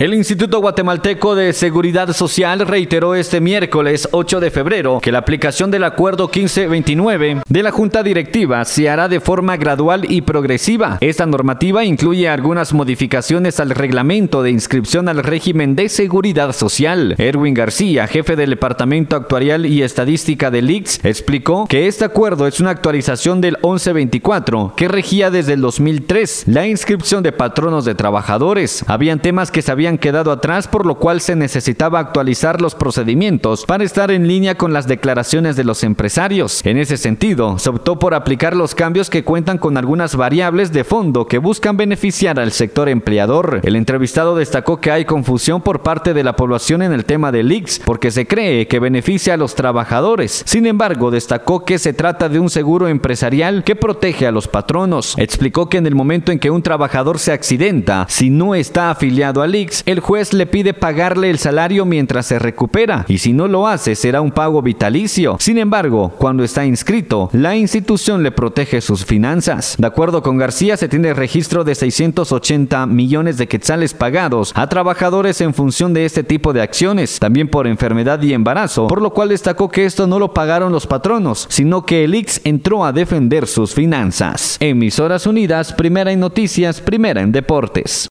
El Instituto Guatemalteco de Seguridad Social reiteró este miércoles 8 de febrero que la aplicación del Acuerdo 1529 de la Junta Directiva se hará de forma gradual y progresiva. Esta normativa incluye algunas modificaciones al reglamento de inscripción al régimen de seguridad social. Erwin García, jefe del Departamento Actuarial y Estadística del IX, explicó que este acuerdo es una actualización del 1124 que regía desde el 2003 la inscripción de patronos de trabajadores. Habían temas que se habían quedado atrás, por lo cual se necesitaba actualizar los procedimientos para estar en línea con las declaraciones de los empresarios. En ese sentido, se optó por aplicar los cambios que cuentan con algunas variables de fondo que buscan beneficiar al sector empleador. El entrevistado destacó que hay confusión por parte de la población en el tema del IX, porque se cree que beneficia a los trabajadores. Sin embargo, destacó que se trata de un seguro empresarial que protege a los patronos. Explicó que en el momento en que un trabajador se accidenta, si no está afiliado al IX, el juez le pide pagarle el salario mientras se recupera y si no lo hace será un pago vitalicio. Sin embargo, cuando está inscrito, la institución le protege sus finanzas. De acuerdo con García, se tiene registro de 680 millones de quetzales pagados a trabajadores en función de este tipo de acciones, también por enfermedad y embarazo, por lo cual destacó que esto no lo pagaron los patronos, sino que el IX entró a defender sus finanzas. Emisoras Unidas, primera en noticias, primera en deportes.